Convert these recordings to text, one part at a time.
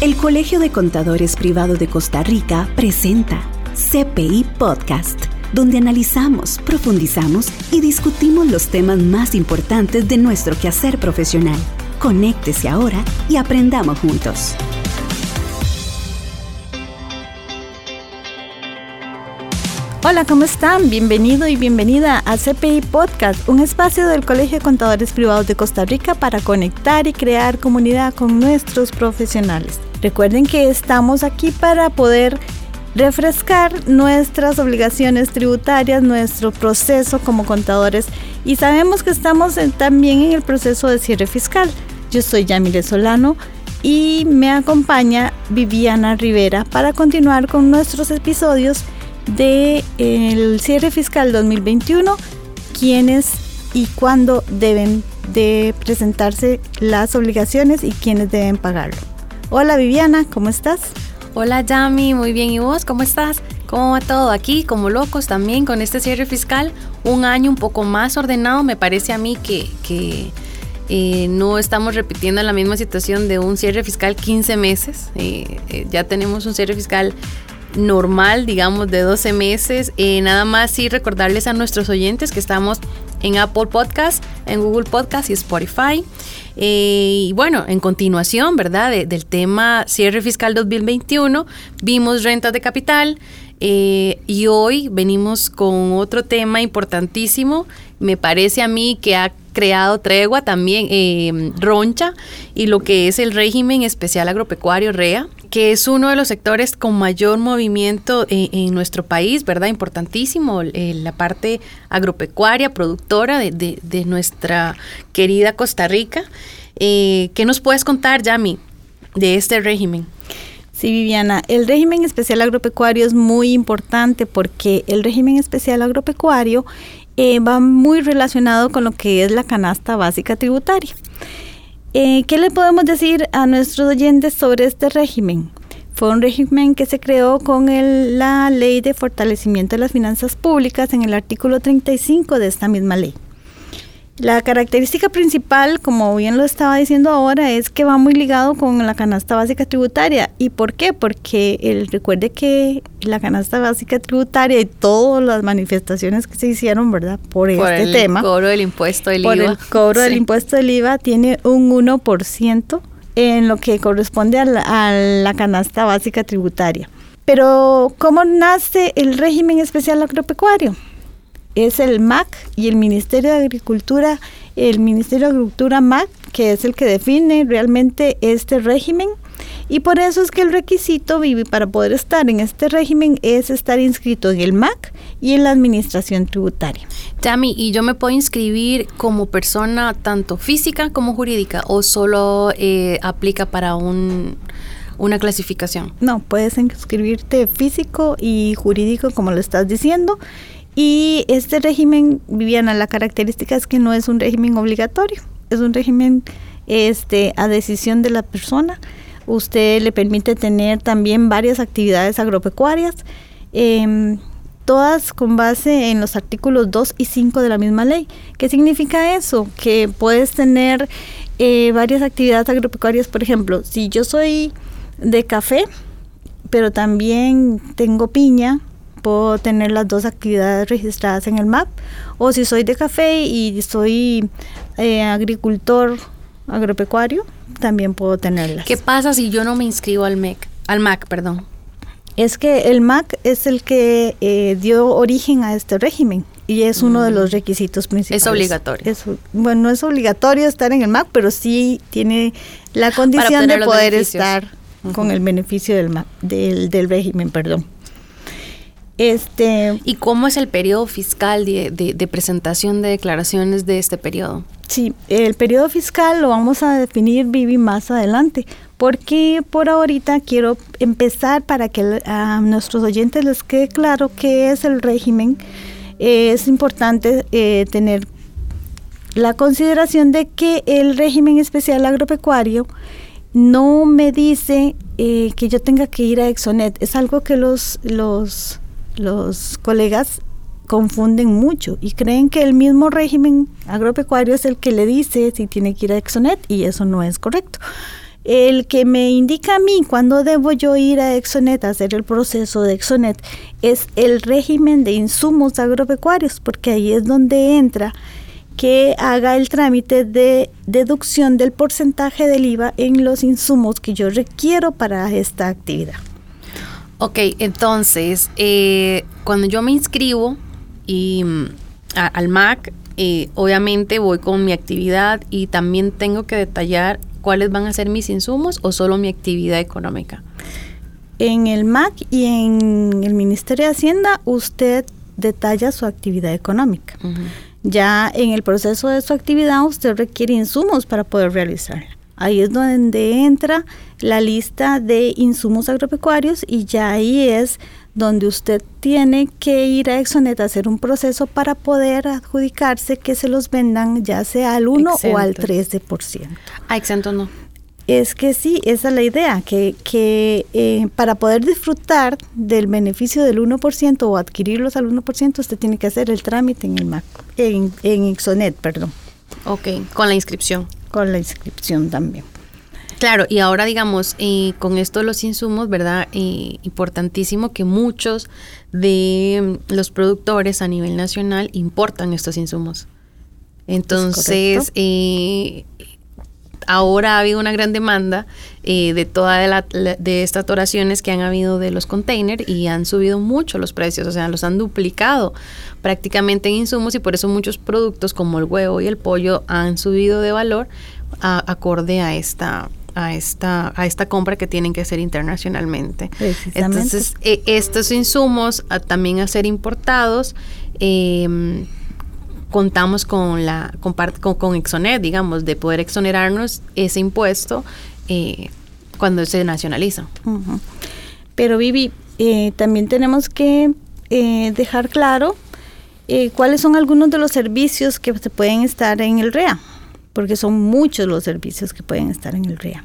El Colegio de Contadores Privado de Costa Rica presenta CPI Podcast, donde analizamos, profundizamos y discutimos los temas más importantes de nuestro quehacer profesional. Conéctese ahora y aprendamos juntos. Hola, ¿cómo están? Bienvenido y bienvenida a CPI Podcast, un espacio del Colegio de Contadores Privados de Costa Rica para conectar y crear comunidad con nuestros profesionales. Recuerden que estamos aquí para poder refrescar nuestras obligaciones tributarias, nuestro proceso como contadores y sabemos que estamos también en el proceso de cierre fiscal. Yo soy Yamile Solano y me acompaña Viviana Rivera para continuar con nuestros episodios de el cierre fiscal 2021, quiénes y cuándo deben de presentarse las obligaciones y quiénes deben pagarlo. Hola Viviana, ¿cómo estás? Hola Yami, muy bien. ¿Y vos cómo estás? ¿Cómo va todo aquí? Como locos también con este cierre fiscal. Un año un poco más ordenado. Me parece a mí que, eh, no estamos repitiendo la misma situación de un cierre fiscal 15 meses. Eh, eh, ya tenemos un cierre fiscal normal, digamos, de 12 meses. nada más sí recordarles a nuestros oyentes que estamos en Apple Podcast, en Google Podcast y Spotify. y bueno, en continuación, ¿verdad? del tema cierre fiscal 2021, vimos rentas de capital y hoy venimos con otro tema importantísimo. Me parece a mí que ha creado tregua también eh, Roncha y lo que es el régimen especial agropecuario REA, que es uno de los sectores con mayor movimiento en, nuestro país, ¿verdad? Importantísimo, eh, la parte agropecuaria, productora de, nuestra querida Costa Rica. Eh, ¿Qué nos puedes contar, Yami, de este régimen? Sí, Viviana, el régimen especial agropecuario es muy importante porque el régimen especial agropecuario eh, va muy relacionado con lo que es la canasta básica tributaria. Eh, ¿Qué le podemos decir a nuestros oyentes sobre este régimen? Fue un régimen que se creó con la Ley de Fortalecimiento de las Finanzas Públicas en el artículo 35 de esta misma ley. La característica principal, como bien lo estaba diciendo ahora, es que va muy ligado con la canasta básica tributaria. ¿Y por qué? Porque el, recuerde que la canasta básica tributaria y todas las manifestaciones que se hicieron, ¿verdad? Por, este el tema. cobro del impuesto del por IVA. el cobro del impuesto del IVA tiene un 1% en lo que corresponde a la canasta básica tributaria. Pero, ¿cómo nace el régimen especial agropecuario? Es el MAC y el Ministerio de Agricultura, el Ministerio de Agricultura MAC, que es el que define realmente este régimen. Y por eso es que el requisito, Vivi, para poder estar en este régimen es estar inscrito en el MAC y en la Administración Tributaria. Tami, ¿y yo me puedo inscribir como persona tanto física como jurídica o solo eh, aplica para un, una clasificación? No, puedes inscribirte físico y jurídico como lo estás diciendo y este régimen, Viviana, la característica es que no es un régimen obligatorio, es un régimen este, a decisión de la persona. Usted le permite tener también varias actividades agropecuarias, em, todas con base en los artículos 2 y 5 de la misma ley. ¿Qué significa eso? Que puedes tener eh, varias actividades agropecuarias, por ejemplo, si yo soy de café, pero también tengo piña, puedo tener las dos actividades registradas en el MAP. O si soy de café y soy eh, agricultor agropecuario, también puedo tenerlas. ¿Qué pasa si yo no me inscribo al MEC? Al MAC, perdón. Es que el MAC es el que eh, dio origen a este régimen y es uno de los mm. requisitos principales. Es obligatorio. bueno, no es obligatorio estar en el MAC, pero sí tiene la condición de poder estar con el beneficio del, MAC, del, del régimen, perdón. Este, ¿Y cómo es el periodo fiscal de, presentación de declaraciones de este periodo? Sí, el periodo fiscal lo vamos a definir, Vivi, más adelante, porque por ahorita quiero empezar para que a nuestros oyentes les quede claro qué es el régimen. es importante eh, tener la consideración de que el régimen especial agropecuario no me dice eh, que yo tenga que ir a Exonet. Es algo que los, los los colegas confunden mucho y creen que el mismo régimen agropecuario es el que le dice si tiene que ir a Exonet y eso no es correcto. El que me indica a mí cuándo debo yo ir a Exonet a hacer el proceso de Exonet es el régimen de insumos agropecuarios, porque ahí es donde entra que haga el trámite de deducción del porcentaje del IVA en los insumos que yo requiero para esta actividad. Ok, entonces, eh, cuando yo me inscribo y, mm, al MAC, eh, obviamente voy con mi actividad y también tengo que detallar cuáles van a ser mis insumos o solo mi actividad económica. En el MAC y en el Ministerio de Hacienda usted detalla su actividad económica. Ya en el proceso de su actividad usted requiere insumos para poder realizarla. Ahí es donde entra la lista de insumos agropecuarios y ya ahí es donde usted tiene que ir a Exonet a hacer un proceso para poder adjudicarse que se los vendan ya sea al 1 o al 13%. Ah, exento no. Es que sí, esa es la idea, que, que eh, para poder disfrutar del beneficio del 1% o adquirirlos al 1%, usted tiene que hacer el trámite en el MAC, en, en Exonet, perdón. Ok, con la inscripción. Con la inscripción también. Claro, y ahora digamos, eh, con esto los insumos, ¿verdad? Eh, importantísimo que muchos de mm, los productores a nivel nacional importan estos insumos. Entonces, eh, ahora ha habido una gran demanda de todas de estas oraciones que han habido de los containers y han subido mucho los precios, o sea, los han duplicado prácticamente en insumos y por eso muchos productos como el huevo y el pollo han subido de valor acorde a esta a esta, a esta compra que tienen que hacer internacionalmente. Entonces, eh, estos insumos también a ser importados, em, contamos con la con, con, Exonet, digamos, de poder exonerarnos ese impuesto eh, cuando se nacionaliza. Pero Vivi, eh, también tenemos que dejar claro cuáles son algunos de los servicios que se pueden estar en el REA porque son muchos los servicios que pueden estar en el REA.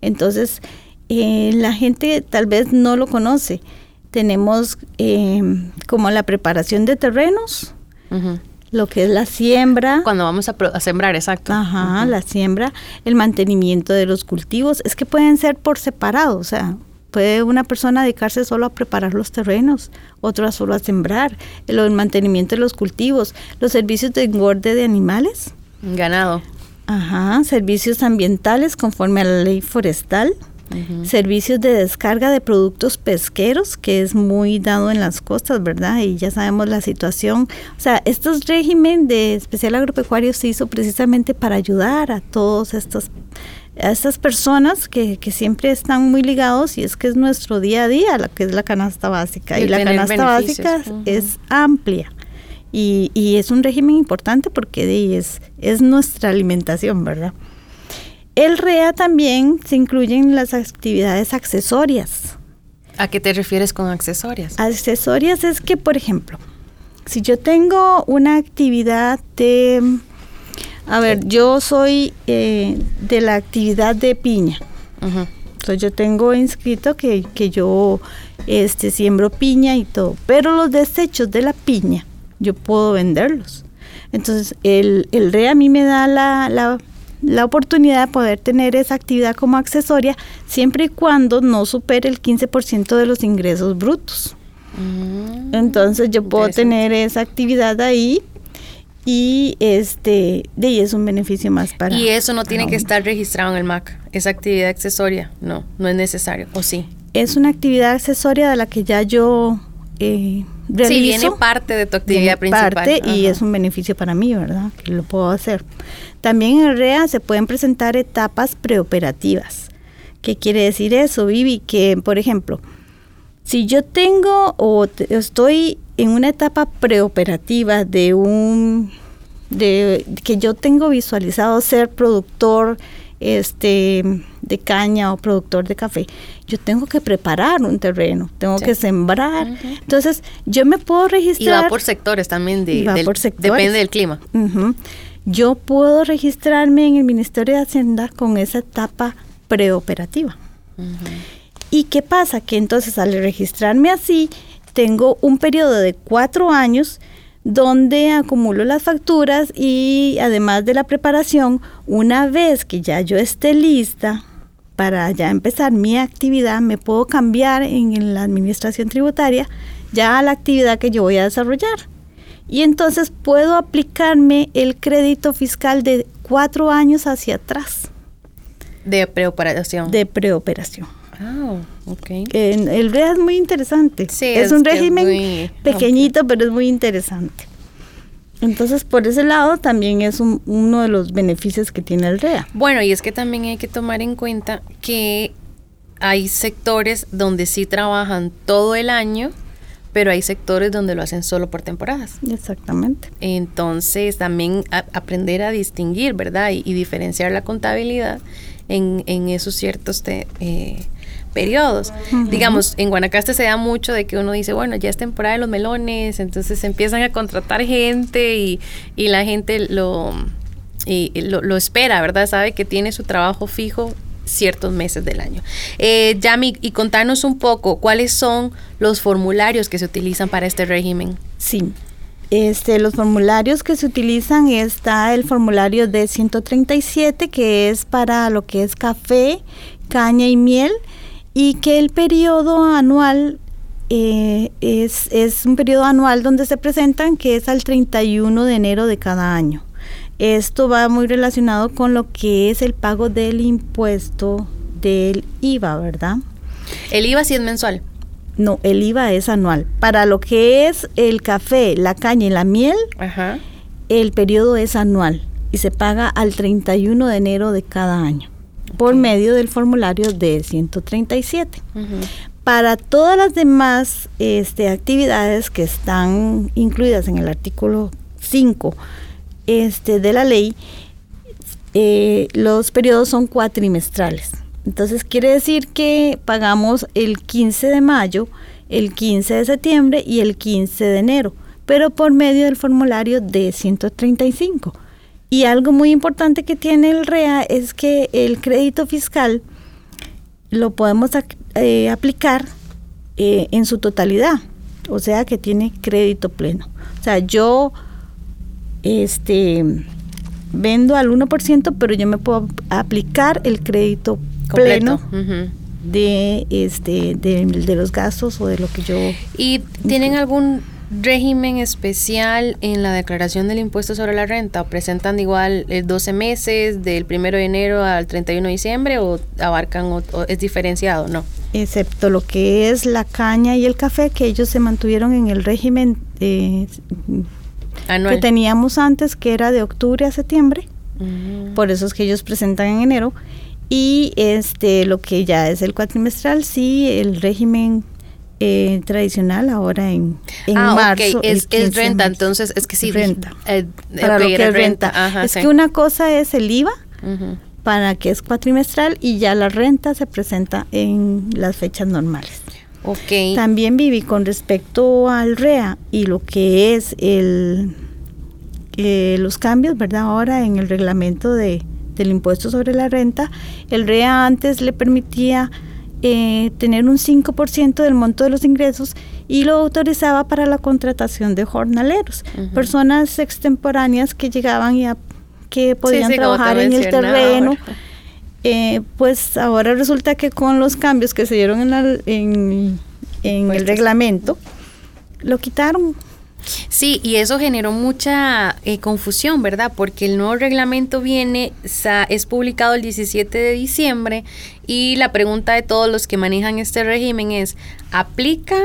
Entonces, eh, la gente tal vez no lo conoce. Tenemos eh, como la preparación de terrenos, lo que es la siembra. Cuando vamos a, sembrar, exacto. Ajá, la siembra, el mantenimiento de los cultivos. Es que pueden ser por separado, o sea, puede una persona dedicarse solo a preparar los terrenos, otra solo a sembrar, el mantenimiento de los cultivos, los servicios de engorde de animales. Ganado. Ajá, servicios ambientales conforme a la ley forestal, servicios de descarga de productos pesqueros, que es muy dado en las costas, ¿verdad? Y ya sabemos la situación. O sea, estos régimen de especial agropecuario se hizo precisamente para ayudar a todos estos a estas personas que, que, siempre están muy ligados y es que es nuestro día a día, la que es la canasta básica. Y, la canasta básica es amplia. Y, y es un régimen importante porque es, es nuestra alimentación, ¿verdad? El REA también se incluyen las actividades accesorias. ¿A qué te refieres con accesorias? Accesorias es que, por ejemplo, si yo tengo una actividad de, a ver, yo soy eh, de la actividad de piña. Entonces yo tengo inscrito que, que yo este, siembro piña y todo, pero los desechos de la piña yo puedo venderlos. Entonces, el, el RE a mí me da la, la, oportunidad de poder tener esa actividad como accesoria siempre y cuando no supere el 15% de los ingresos brutos. Mm, Entonces yo puedo tener esa actividad ahí y este de ahí es un beneficio más para y eso no tiene que estar registrado en el MAC esa actividad accesoria no no es necesario o sí es una actividad accesoria de la que ya yo eh, Sí, viene parte de tu actividad principal. Parte y es un beneficio para mí, ¿verdad? Que lo puedo hacer. También en REA se pueden presentar etapas preoperativas. ¿Qué quiere decir eso, Vivi? Que, por ejemplo, si yo tengo o estoy en una etapa preoperativa de un de que yo tengo visualizado ser productor este, de caña o productor de café, yo tengo que preparar un terreno, tengo que sembrar. Entonces, yo me puedo registrar. Y va por sectores también, de, depende del clima. Yo puedo registrarme en el Ministerio de Hacienda con esa etapa preoperativa. ¿Y qué pasa? Que entonces al registrarme así, tengo un periodo de cuatro años donde acumulo las facturas y además de la preparación, una vez que ya yo esté lista para ya empezar mi actividad, me puedo cambiar en la administración tributaria ya a la actividad que yo voy a desarrollar. Y entonces puedo aplicarme el crédito fiscal de cuatro años hacia atrás. De preoperación. De preoperación. Ah, ok. el REA es muy interesante. Sí, es, es un régimen muy pequeñito, pero es muy interesante. Entonces, por ese lado, también es un- uno de los beneficios que tiene el REA. Bueno, y es que también hay que tomar en cuenta que hay sectores donde sí trabajan todo el año, pero hay sectores donde lo hacen solo por temporadas. Exactamente. Entonces, también a- aprender a distinguir, ¿verdad? Y, y diferenciar la contabilidad en, en esos ciertos te- eh, periodos. Digamos, en Guanacaste se da mucho de que uno dice, bueno, ya es temporada de los melones, entonces empiezan a contratar gente y, y la gente lo, y- y lo, lo espera, ¿verdad? Sabe que tiene su trabajo fijo ciertos meses del año. Eh, Yami, y contanos un poco cuáles son los formularios que se utilizan para este régimen. Sí. Este, los formularios que se utilizan está el formulario de 137 que es para lo que es café, caña y miel y que el periodo anual eh, es, es un periodo anual donde se presentan que es al 31 de enero de cada año. Esto va muy relacionado con lo que es el pago del impuesto del IVA, ¿verdad? El IVA sí es mensual. No, el IVA es anual. Para lo que es el café, la caña y la miel, Ajá. el periodo es anual y se paga al 31 de enero de cada año por medio del formulario de 137. Ujú. Para todas las demás este, actividades que están incluidas en el artículo 5 este, de la ley, eh, los periodos son cuatrimestrales. Entonces quiere decir que pagamos el 15 de mayo, el 15 de septiembre y el 15 de enero, pero por medio del formulario de 135. Y algo muy importante que tiene el REA es que el crédito fiscal lo podemos eh, aplicar eh, en su totalidad, o sea que tiene crédito pleno. O sea, yo este vendo al 1%, pero yo me puedo aplicar el crédito Completo. pleno de este de, de los gastos o de lo que yo ¿Y tienen algún régimen especial en la declaración del impuesto sobre la renta? ¿O presentan igual eh, 12 meses del 1 de enero al 31 de diciembre o abarcan o, o es diferenciado? No. excepto lo que es la caña y el café que ellos se mantuvieron en el régimen eh, Anual. que teníamos antes que era de octubre a septiembre Mm. por eso es que ellos presentan en enero y este lo que ya es el cuatrimestral sí el régimen eh, tradicional ahora en, en ah, marzo ok, el es, 15 de es renta, entonces es que sí. Renta. eh, para lo que es renta, Ajá, es sí. que una cosa es el IVA para que es cuatrimestral y ya la renta se presenta en las fechas normales Ok. también viví con respecto al REA y lo que es el eh, los cambios, ¿verdad? Ahora en el reglamento de, del impuesto sobre la renta, el REA antes le permitía eh, tener un 5% del monto de los ingresos y lo autorizaba para la contratación de jornaleros, personas extemporáneas que llegaban y a- que podían sí, trabajar en el terreno. Eh, pues ahora resulta que con los cambios que se dieron en, la- en, en el reglamento, lo quitaron. Sí, y eso generó mucha eh, confusión, ¿verdad? Porque el nuevo reglamento viene, es publicado el 17 de diciembre y la pregunta de todos los que manejan este régimen es, ¿aplica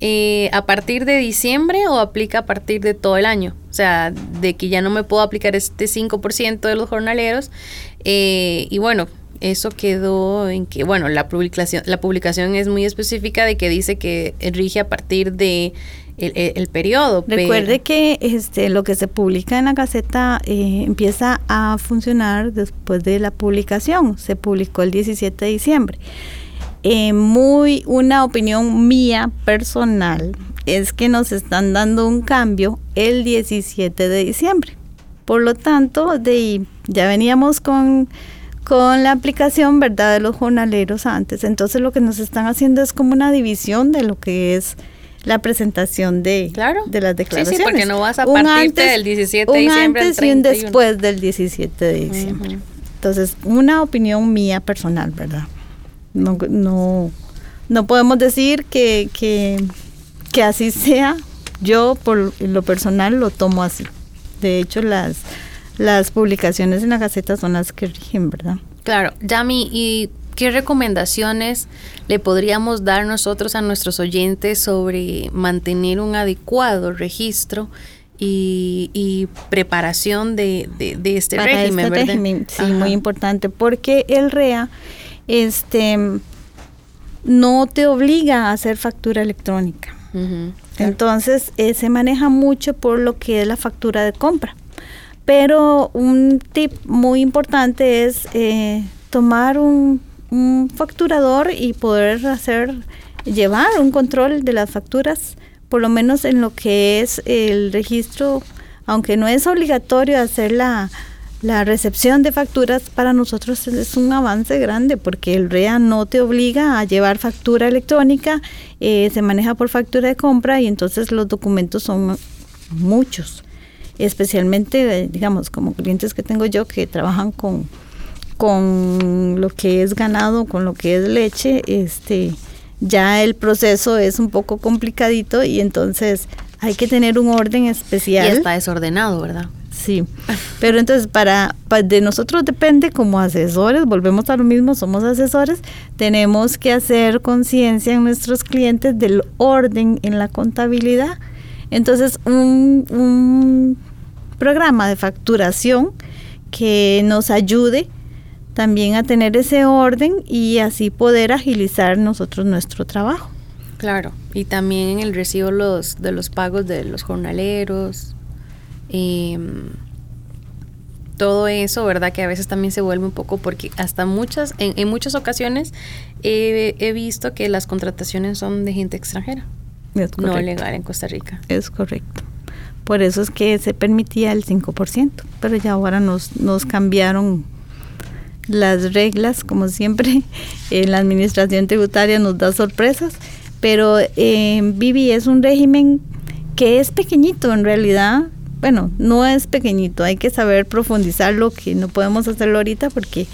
eh, a partir de diciembre o aplica a partir de todo el año? O sea, de que ya no me puedo aplicar este 5% de los jornaleros. eh, y bueno, eso quedó en que, bueno, la publicación, la publicación es muy específica de que dice que rige a partir de el, periodo. Recuerde que este, lo que se publica en la Gaceta eh, empieza a funcionar después de la publicación. Se publicó el 17 de diciembre. Eh, muy una opinión mía personal es que nos están dando un cambio el 17 de diciembre. Por lo tanto, de, ya veníamos con, con la aplicación, ¿verdad?, de los jornaleros antes. Entonces lo que nos están haciendo es como una división de lo que es la presentación de, Claro. de las Sí, sí, declaraciones. porque no vas a Un partirte del 17 de un diciembre al antes y un 31. después del 17 de diciembre. Entonces, una opinión mía personal, ¿verdad? No, no, no podemos decir que, que, que así sea. Yo, por lo personal, lo tomo así. De hecho, las, las publicaciones en la Gaceta son las que rigen, ¿verdad? Claro, Yami, ¿y qué recomendaciones le podríamos dar nosotros a nuestros oyentes sobre mantener un adecuado registro y, preparación de, este régimen, este Régimen, sí, muy importante, porque el REA este, no te obliga a hacer factura electrónica. Entonces, eh, se maneja mucho por lo que es la factura de compra. Pero un tip muy importante es eh, tomar un, un, facturador y poder hacer, llevar un control de las facturas por lo menos en lo que es el registro, aunque no es obligatorio hacer la, recepción de facturas, para nosotros es un avance grande porque el REA no te obliga a llevar factura electrónica, eh, se maneja por factura de compra y entonces los documentos son muchos, especialmente, digamos, como clientes que tengo yo que trabajan con, con lo que es ganado, con lo que es leche, este ya el proceso es un poco complicadito y entonces hay que tener un orden especial. Y está desordenado, ¿verdad? Sí, pero entonces para, de nosotros depende como asesores, volvemos a lo mismo, somos asesores, tenemos que hacer conciencia en nuestros clientes del orden en la contabilidad. Entonces un, un programa de facturación que nos ayude también a tener ese orden y así poder agilizar nosotros nuestro trabajo. Claro, y también en el recibo los, de los pagos de los jornaleros, em, todo eso, ¿verdad? Que a veces también se vuelve un poco, porque hasta muchas, en, muchas ocasiones he, visto que las contrataciones son de gente extranjera, no legal en Costa Rica. Es correcto. Por eso es que se permitía el 5%, pero ya ahora nos, nos cambiaron las reglas, como siempre, en la administración tributaria nos da sorpresas, pero eh, Vivi es un régimen que es pequeñito en realidad. Bueno, no es pequeñito, hay que saber profundizarlo, que no podemos hacerlo ahorita porque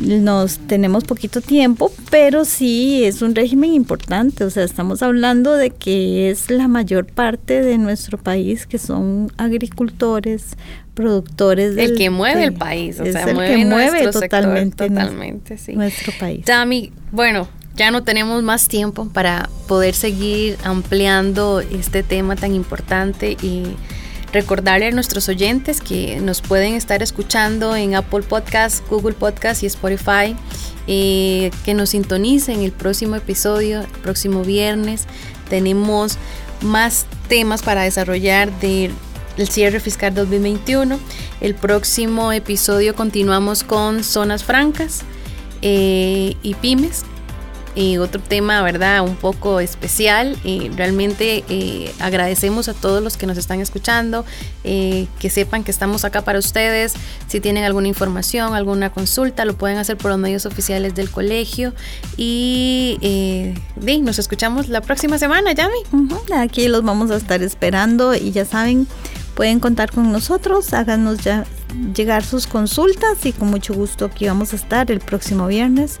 nos tenemos poquito tiempo, pero sí es un régimen importante, o sea, estamos hablando de que es la mayor parte de nuestro país que son agricultores, productores del, el que mueve el país, o sea, mueve que mueve totalmente, totalmente sí. nuestro país. Tami, bueno, ya no tenemos más tiempo para poder seguir ampliando este tema tan importante y recordarle a nuestros oyentes que nos pueden estar escuchando en Apple Podcast, Google Podcast y Spotify, eh, que nos sintonicen el próximo episodio, el próximo viernes. Tenemos más temas para desarrollar de el cierre fiscal 2021. El próximo episodio continuamos con zonas francas eh, y pymes. Y otro tema, ¿verdad? Un poco especial. y realmente eh, agradecemos a todos los que nos están escuchando, eh, que sepan que estamos acá para ustedes. Si tienen alguna información, alguna consulta, lo pueden hacer por los medios oficiales del colegio. Y eh, nos escuchamos la próxima semana, Yami. Aquí los vamos a estar esperando y ya saben, pueden contar con nosotros, háganos ya llegar sus consultas y con mucho gusto aquí vamos a estar el próximo viernes.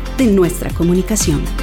de nuestra comunicación.